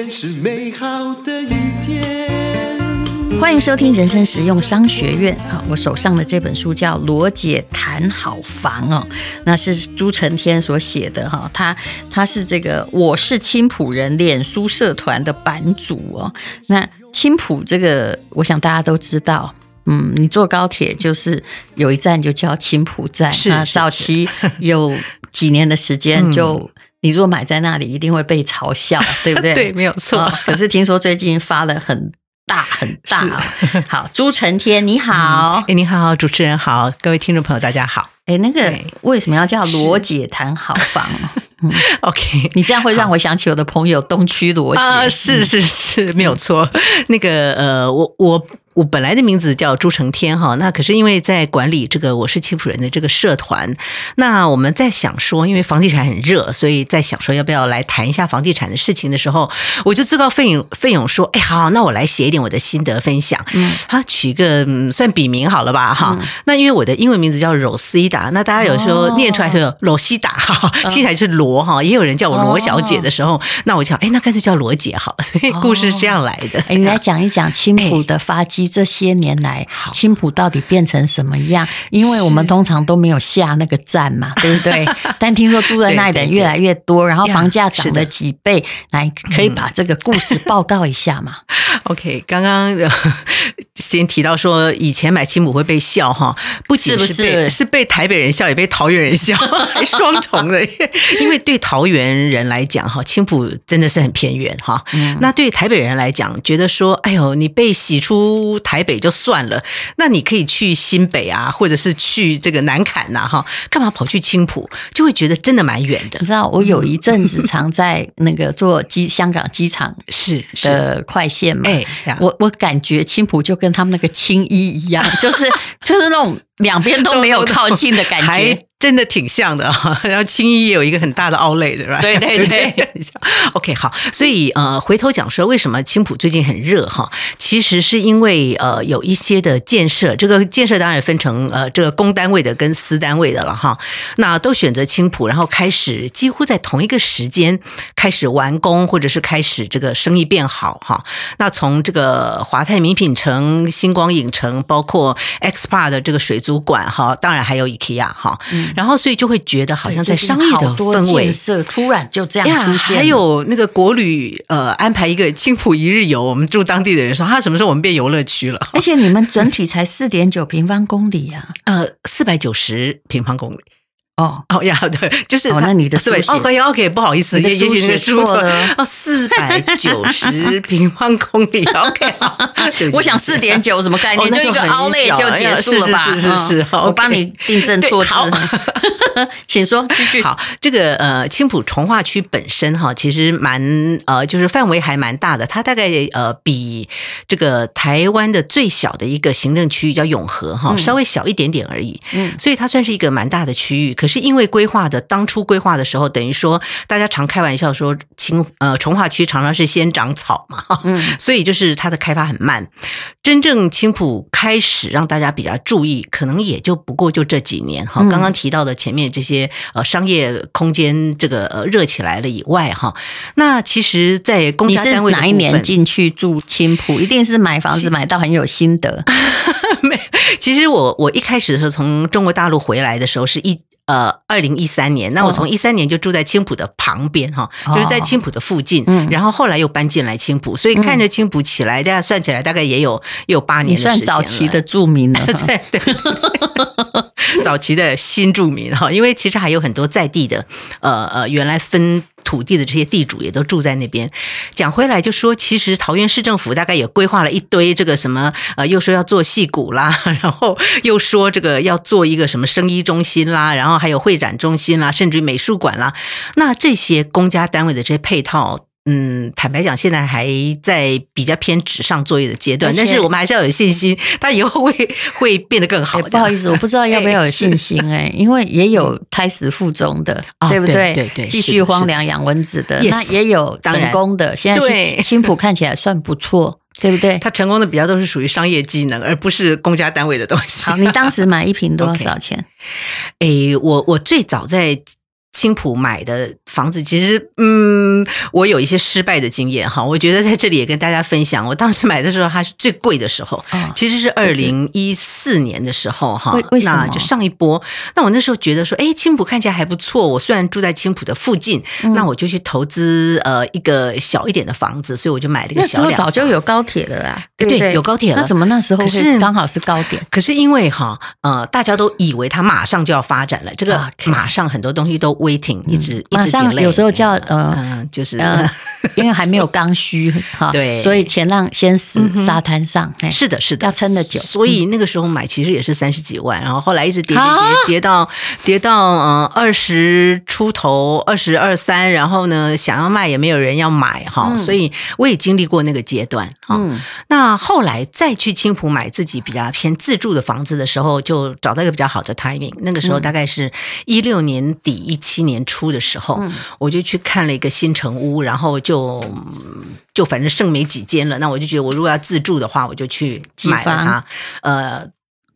天是美好的一天。欢迎收听人生实用商学院啊！我手上的这本书叫《罗姐谈好房》哦，那是朱成天所写的哈。他他是这个我是青浦人脸书社团的版主哦。那青浦这个，我想大家都知道。嗯，你坐高铁就是有一站就叫青浦站，是，那早期有几年的时间，就你如果买在那里，一定会被嘲笑，对不对？对，没有错。哦，可是听说最近发了很大很大，哦。好，朱成天 你好，哎，你好，主持人好，各位听众朋友大家好。哎，那个为什么要叫罗姐谈好房？嗯，OK，你这样会让我想起我的朋友东区罗姐。啊，是是是，没有错。那个呃，我我。我本来的名字叫朱成天哈，那可是因为在管理这个我是青浦人的这个社团，那我们在想说，因为房地产很热，所以在想说要不要来谈一下房地产的事情的时候，我就自告奋勇奋勇说，哎，好，那我来写一点我的心得分享。嗯，他取一个、嗯、算笔名好了吧哈、嗯。那因为我的英文名字叫 Rosita，那大家有时候念出来是罗西达哈，听起来是罗哈，也有人叫我罗小姐的时候，那我想，哎，那干脆叫罗姐好了。所以故事是这样来的。哎，你来讲一讲青浦的发迹。这些年来，青浦到底变成什么样？因为我们通常都没有下那个 站嘛，对不对？但听说住在那里的人越来越多，然后房价涨了几倍，来可以把这个故事报告一下嘛？OK，刚刚先提到说，以前买青浦会被笑哈，不仅是被是，不是，是被台北人笑，也被桃园人笑，还双重的。因为对桃园人来讲哈，青浦真的是很偏远哈。那对台北人来讲，觉得说，哎呦，你被洗出台北就算了，那你可以去新北啊，或者是去这个南坎呐哈，干嘛跑去青浦？就会觉得真的蛮远的。你知道，我有一阵子常在那个坐机香港机场是的快线嘛。哎，我我感觉青浦就跟他们那个青衣一样，就是 就是那种两边都没有靠近的感觉。真的挺像的哈，然后青衣也有一个很大的 outlet 对吧？对对 对，OK 好，所以呃，回头讲说为什么青浦最近很热哈，其实是因为呃有一些的建设，这个建设当然也分成呃这个公单位的跟私单位的了哈，那都选择青浦，然后开始几乎在同一个时间开始完工，或者是开始这个生意变好哈。那从这个华泰名品城、星光影城，包括 Xpark 的这个水族馆哈，当然还有 IKEA 哈。嗯然后，所以就会觉得好像在商业的氛围，突然就这样出现。还有那个国旅，呃，安排一个青浦一日游，我们住当地的人说，他什么时候我们变游乐区了？而且你们整体才四点九平方公里呀，呃，四百九十平方公里。哦哦呀，对，就是哦，那你的四百哦，可以，OK，不好意思，也也许是输错了哦，四百九十 平方公里，OK，我想四点九什么概念？就一个 outlet 就结束了吧？是是是，我帮你订正错字。请说，继续。好，这个呃，青浦从化区本身哈，其实蛮呃，就是范围还蛮大的，它大概呃比这个台湾的最小的一个行政区域叫永和哈，稍微小一点点而已。嗯，所以它算是一个蛮大的区域，可是因为规划的当初规划的时候，等于说大家常开玩笑说，青呃从化区常常是先长草嘛，嗯，所以就是它的开发很慢。真正青浦开始让大家比较注意，可能也就不过就这几年哈。刚刚提到的前面这些呃商业空间这个呃热起来了以外哈，那其实，在公家单位哪一年进去住青浦，一定是买房子买到很有心得。没，其实我我一开始的时候从中国大陆回来的时候是一。呃，二零一三年，那我从一三年就住在青浦的旁边哈、哦，就是在青浦的附近、哦，然后后来又搬进来青浦，所以看着青浦起来，大家算起来大概也有也有八年的时间了。你算早期的住民了，对对，早期的新住民哈，因为其实还有很多在地的，呃呃，原来分。土地的这些地主也都住在那边。讲回来就说，其实桃园市政府大概也规划了一堆这个什么，呃，又说要做戏谷啦，然后又说这个要做一个什么生医中心啦，然后还有会展中心啦，甚至于美术馆啦。那这些公家单位的这些配套。嗯，坦白讲，现在还在比较偏纸上作业的阶段，但是我们还是要有信心，它以后会会变得更好。不好意思，我不知道要不要有信心 哎，因为也有胎死腹中的，对不对？对对，继续荒凉养蚊子的，那也有成功的。现在青浦看起来算不错，对不对？它成功的比较都是属于商业机能，而不是公家单位的东西。好，你当时买一瓶多少 钱？哎，我我最早在。青浦买的房子，其实嗯，我有一些失败的经验哈。我觉得在这里也跟大家分享，我当时买的时候它是最贵的时候，哦、其实是二零一四年的时候哈。为什么？那就上一波。那我那时候觉得说，哎，青浦看起来还不错。我虽然住在青浦的附近，嗯、那我就去投资呃一个小一点的房子，所以我就买了一个小两房。早就有高铁了啊，对，有高铁了。那怎么那时候是刚好是高点？可是因为哈呃，大家都以为它马上就要发展了，这个马上很多东西都 waiting，一直、嗯、一直。有时候叫呃、嗯，就是、呃、因为还没有刚需哈，对，所以前浪先死沙滩上，是的，是的，要撑得久。所以那个时候买其实也是三十几万，然后后来一直跌跌跌跌到跌到呃二十出头，二十二三，然后呢想要卖也没有人要买哈，嗯、所以我也经历过那个阶段哈。嗯、那后来再去青浦买自己比较偏自住的房子的时候，就找到一个比较好的 timing。那个时候大概是一六年底一七年初的时候。嗯我就去看了一个新城屋，然后就就反正剩没几间了。那我就觉得，我如果要自住的话，我就去买了它。呃，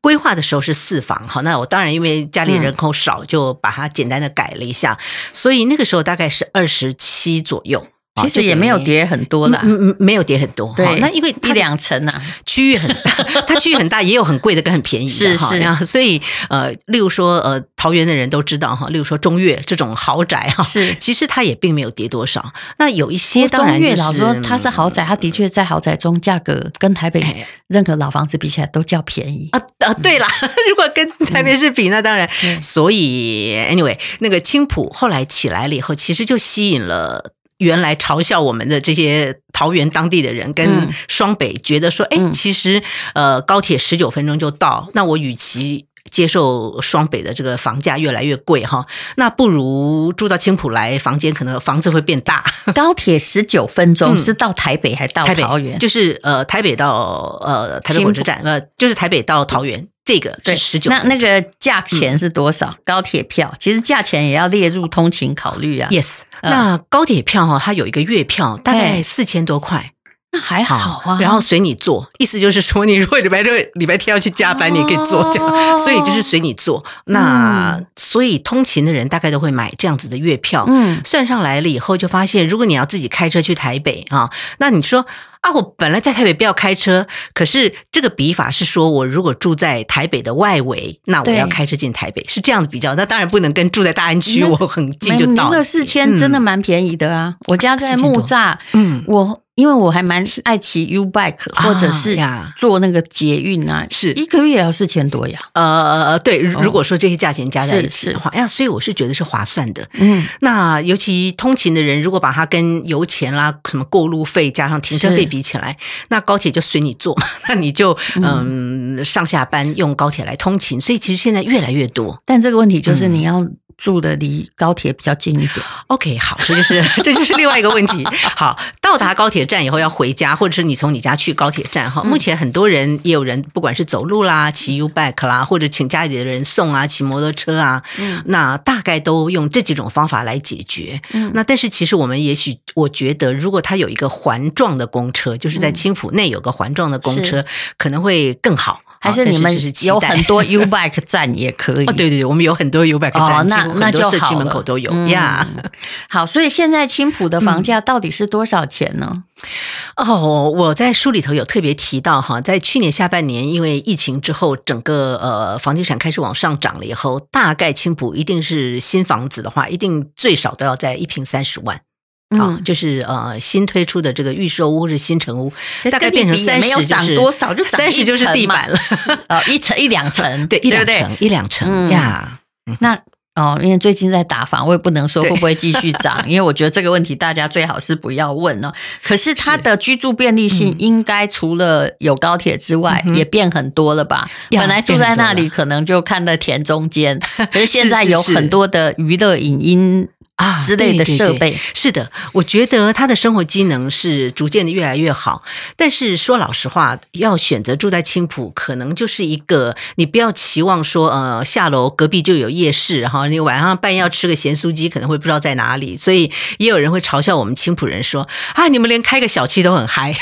规划的时候是四房，好，那我当然因为家里人口少，嗯、就把它简单的改了一下。所以那个时候大概是二十七左右。其实也没有跌很多啦，嗯嗯，没有跌很多。对，那因为一两层啊，区域很大，它区域很大，也有很贵的跟很便宜的。是是，所以呃，例如说呃，桃园的人都知道哈，例如说中越这种豪宅哈，是，其实它也并没有跌多少。那有一些当然就是，老实说它是豪宅，它的确在豪宅中价格跟台北任何老房子比起来都较便宜啊啊，对啦，如果跟台北市比，那当然。所以 anyway，那个青浦后来起来了以后，其实就吸引了。原来嘲笑我们的这些桃园当地的人跟双北觉得说，哎、嗯，其实呃高铁十九分钟就到，那我与其接受双北的这个房价越来越贵哈，那不如住到青浦来，房间可能房子会变大。高铁十九分钟是到台北还到桃园？就是呃台北到呃台北火车站，呃就是台北到桃园。这个是十九，那那个价钱是多少？嗯、高铁票其实价钱也要列入通勤考虑啊。Yes，、嗯、那高铁票哈，它有一个月票，大概四千多块，那还好啊。然后随你做，意思就是说，你如果礼拜六、礼拜天要去加班，哦、你也可以坐这样。所以就是随你做。那、嗯、所以通勤的人大概都会买这样子的月票。嗯，算上来了以后，就发现如果你要自己开车去台北啊，那你说。啊，我本来在台北不要开车，可是这个比法是说，我如果住在台北的外围，那我要开车进台北，是这样子比较。那当然不能跟住在大安区，我很近就到。那个四千真的蛮便宜的啊！嗯、我家在木栅，嗯，我。因为我还蛮爱骑 U bike，或者是坐那个捷运啊，是一个月也要四千多呀。呃，对，如果说这些价钱加在一起的话，哎呀，所以我是觉得是划算的。嗯，那尤其通勤的人，如果把它跟油钱啦、什么过路费加上停车费比起来，那高铁就随你坐，那你就嗯上下班用高铁来通勤，所以其实现在越来越多。但这个问题就是你要。住的离高铁比较近一点。OK，好，这就是这就是另外一个问题。好，到达高铁站以后要回家，或者是你从你家去高铁站哈。目前很多人也有人不管是走路啦、骑 U bike 啦，或者请家里的人送啊、骑摩托车啊，嗯，那大概都用这几种方法来解决。嗯，那但是其实我们也许我觉得，如果它有一个环状的公车，就是在青浦内有个环状的公车，嗯、可能会更好。还是你们有很多 U bike 站也可以。哦，对对对，我们有很多 U bike 站，哦、那那就社区门口都有呀。嗯、好，所以现在青浦的房价到底是多少钱呢？哦，我在书里头有特别提到哈，在去年下半年，因为疫情之后，整个呃房地产开始往上涨了以后，大概青浦一定是新房子的话，一定最少都要在一平三十万。啊，就是呃新推出的这个预售屋或是新城屋，大概变成三十，就是涨多少就三十就是地板了，呃一层一两层，对，一两层一两层呀。那哦，因为最近在打房，我也不能说会不会继续涨，因为我觉得这个问题大家最好是不要问哦。可是它的居住便利性应该除了有高铁之外，也变很多了吧？本来住在那里可能就看到田中间，可是现在有很多的娱乐影音。啊，之类的设备。对对对，是的，我觉得他的生活机能是逐渐的越来越好。但是说老实话，要选择住在青浦，可能就是一个你不要期望说，呃，下楼隔壁就有夜市，然后你晚上半夜要吃个咸酥鸡，可能会不知道在哪里。所以也有人会嘲笑我们青浦人说啊，你们连开个小七都很嗨。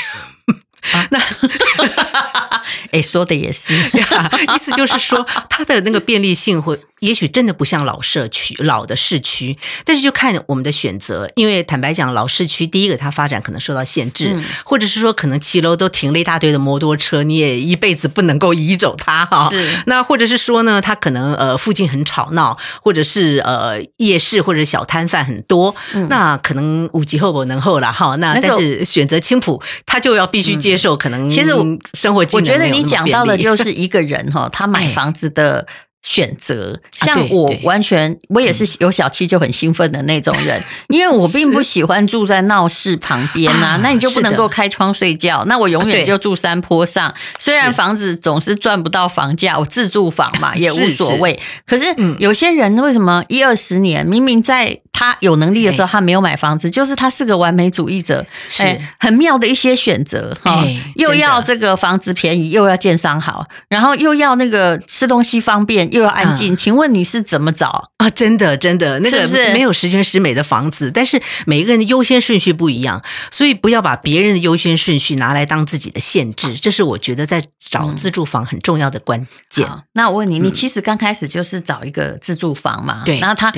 啊，那。哎，说的也是，意思就是说，它的那个便利性会，也许真的不像老社区、老的市区，但是就看我们的选择。因为坦白讲，老市区第一个它发展可能受到限制，嗯、或者是说可能骑楼都停了一大堆的摩托车，你也一辈子不能够移走它哈。是。那或者是说呢，它可能呃附近很吵闹，或者是呃夜市或者小摊贩很多，嗯、那可能五级后不能后了哈。那但是选择青浦，他就要必须接受可能。其实我生活我觉得你讲到的就是一个人哈，他买房子的。选择。像我完全，我也是有小七就很兴奋的那种人，因为我并不喜欢住在闹市旁边啊，那你就不能够开窗睡觉，那我永远就住山坡上。虽然房子总是赚不到房价，我自住房嘛也无所谓。可是有些人为什么一二十年明明在。他有能力的时候，他没有买房子，就是他是个完美主义者，哎，很妙的一些选择哈，又要这个房子便宜，又要建商好，然后又要那个吃东西方便，又要安静。请问你是怎么找啊？真的，真的，那个没有十全十美的房子，但是每个人的优先顺序不一样，所以不要把别人的优先顺序拿来当自己的限制，这是我觉得在找自住房很重要的关键。那我问你，你其实刚开始就是找一个自住房嘛？对，然后他。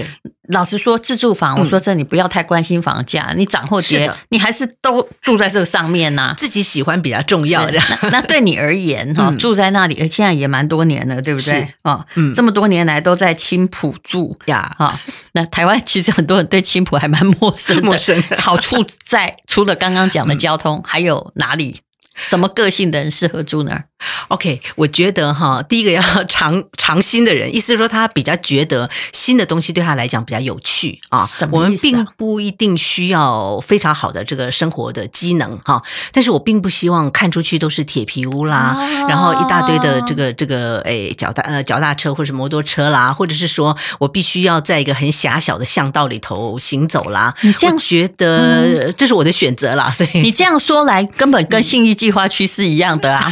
老实说，自住房，我说这你不要太关心房价，嗯、你涨或跌，你还是都住在这个上面呐、啊。自己喜欢比较重要的。那那对你而言哈，嗯、住在那里，现在也蛮多年了，对不对？啊，嗯，这么多年来都在青浦住呀，哈。那台湾其实很多人对青浦还蛮陌生的。陌生的。好处在除了刚刚讲的交通，嗯、还有哪里？什么个性的人适合住那儿？OK，我觉得哈，第一个要尝尝新的人，意思是说他比较觉得新的东西对他来讲比较有趣啊。什么啊？我们并不一定需要非常好的这个生活的机能哈，但是我并不希望看出去都是铁皮屋啦，哦、然后一大堆的这个这个诶脚踏呃脚踏车或者是摩托车啦，或者是说我必须要在一个很狭小的巷道里头行走啦。你这样觉得这是我的选择啦，所以你这样说来根本跟信义计划区是一样的啊。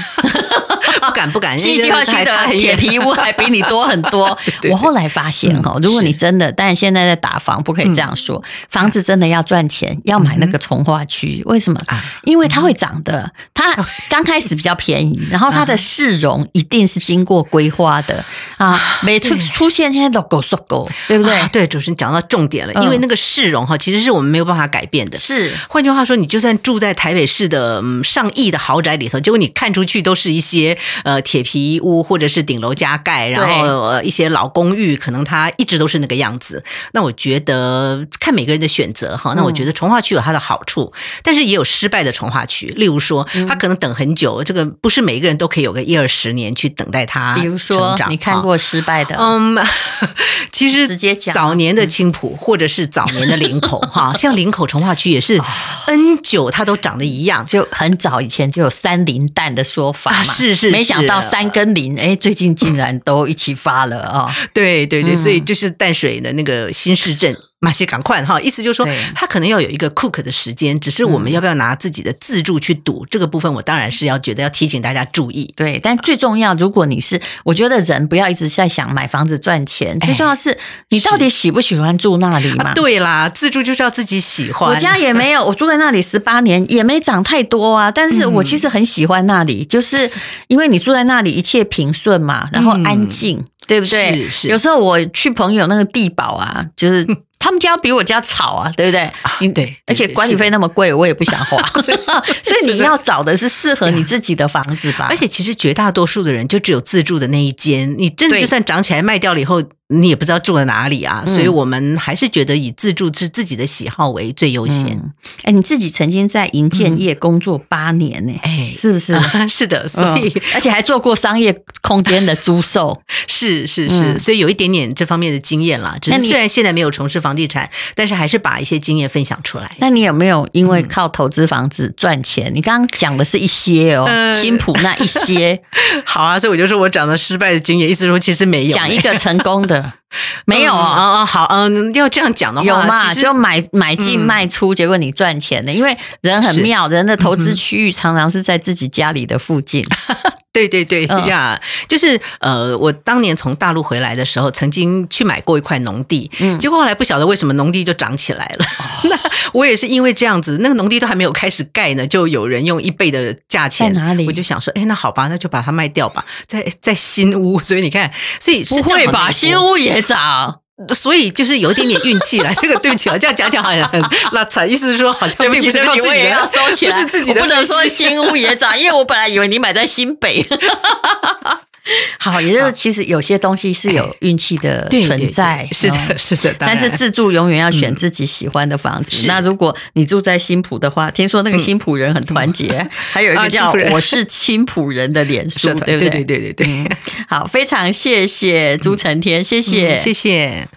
不 敢不敢，信义计划区的铁皮屋还比你多很多。我后来发现哈，如果你真的，但是现在在打房，不可以这样说。房子真的要赚钱，要买那个从化区。为什么？因为它会涨的。它 刚开始比较便宜，然后它的市容一定是经过规划的啊。每出出现现在 logo logo，对不对？对，主持人讲到重点了。因为那个市容哈，其实是我们没有办法改变的。是，换句话说，你就算住在台北市的上亿的豪宅里头，结果你看出去都是一些。呃，铁皮屋或者是顶楼加盖，然后呃一些老公寓，可能它一直都是那个样子。那我觉得看每个人的选择哈。那我觉得从化区有它的好处，但是也有失败的从化区。例如说，他可能等很久，这个不是每一个人都可以有个一二十年去等待它。比如说，你看过失败的？嗯，其实直接讲早年的青浦或者是早年的林口哈，像林口从化区也是 N 久它都长得一样，就很早以前就有三林蛋的说法嘛。是是。没想到三跟零，哎，最近竟然都一起发了啊、哦！对对对，所以就是淡水的那个新市镇。马些赶快哈，意思就是说，他可能要有一个 cook 的时间，只是我们要不要拿自己的自助去赌、嗯、这个部分，我当然是要觉得要提醒大家注意。对，但最重要，如果你是，我觉得人不要一直在想买房子赚钱，最重要是你到底喜不喜欢住那里嘛？啊、对啦，自助就是要自己喜欢。我家也没有，我住在那里十八年，也没涨太多啊。但是我其实很喜欢那里，嗯、就是因为你住在那里，一切平顺嘛，然后安静，嗯、对不对？是是。有时候我去朋友那个地堡啊，就是。他们家比我家吵啊，对不对？嗯，对，而且管理费那么贵，我也不想花。所以你要找的是适合你自己的房子吧。而且其实绝大多数的人就只有自住的那一间，你真的就算涨起来卖掉了以后。你也不知道住在哪里啊，所以我们还是觉得以自住是自己的喜好为最优先。哎、嗯，你自己曾经在银建业工作八年呢，哎，是不是？是的，所以、嗯、而且还做过商业空间的租售，是是是，所以有一点点这方面的经验啦。只是虽然现在没有从事房地产，但是还是把一些经验分享出来。那你有没有因为靠投资房子赚钱？嗯、你刚刚讲的是一些哦，新埔那一些。好啊，所以我就说我讲的失败的经验，意思说其实没有。讲一个成功的。没有啊、嗯，好，嗯，要这样讲的话，有嘛？就买买进卖出，结果你赚钱的，因为人很妙，人的投资区域常常是在自己家里的附近。对对对呀，就是呃，我当年从大陆回来的时候，曾经去买过一块农地，嗯，结果后来不晓得为什么农地就涨起来了。那我也是因为这样子，那个农地都还没有开始盖呢，就有人用一倍的价钱，在哪里？我就想说，哎，那好吧，那就把它卖掉吧，在在新屋。所以你看，所以不会吧？新屋也涨。所以就是有一点点运气了，这个对不起啊，这样讲讲好像很那才，意思是说好像对不起，对不起，我也要收起来，不是自己的，不能说新屋也涨，因为我本来以为你买在新北。好，也就是其实有些东西是有运气的存在，是的，是的。但是自住永远要选自己喜欢的房子。那如果你住在新浦的话，听说那个新浦人很团结，还有一个叫“我是青浦人”的脸书，对不对？对对对对对。好，非常谢谢朱成天，谢谢，谢谢。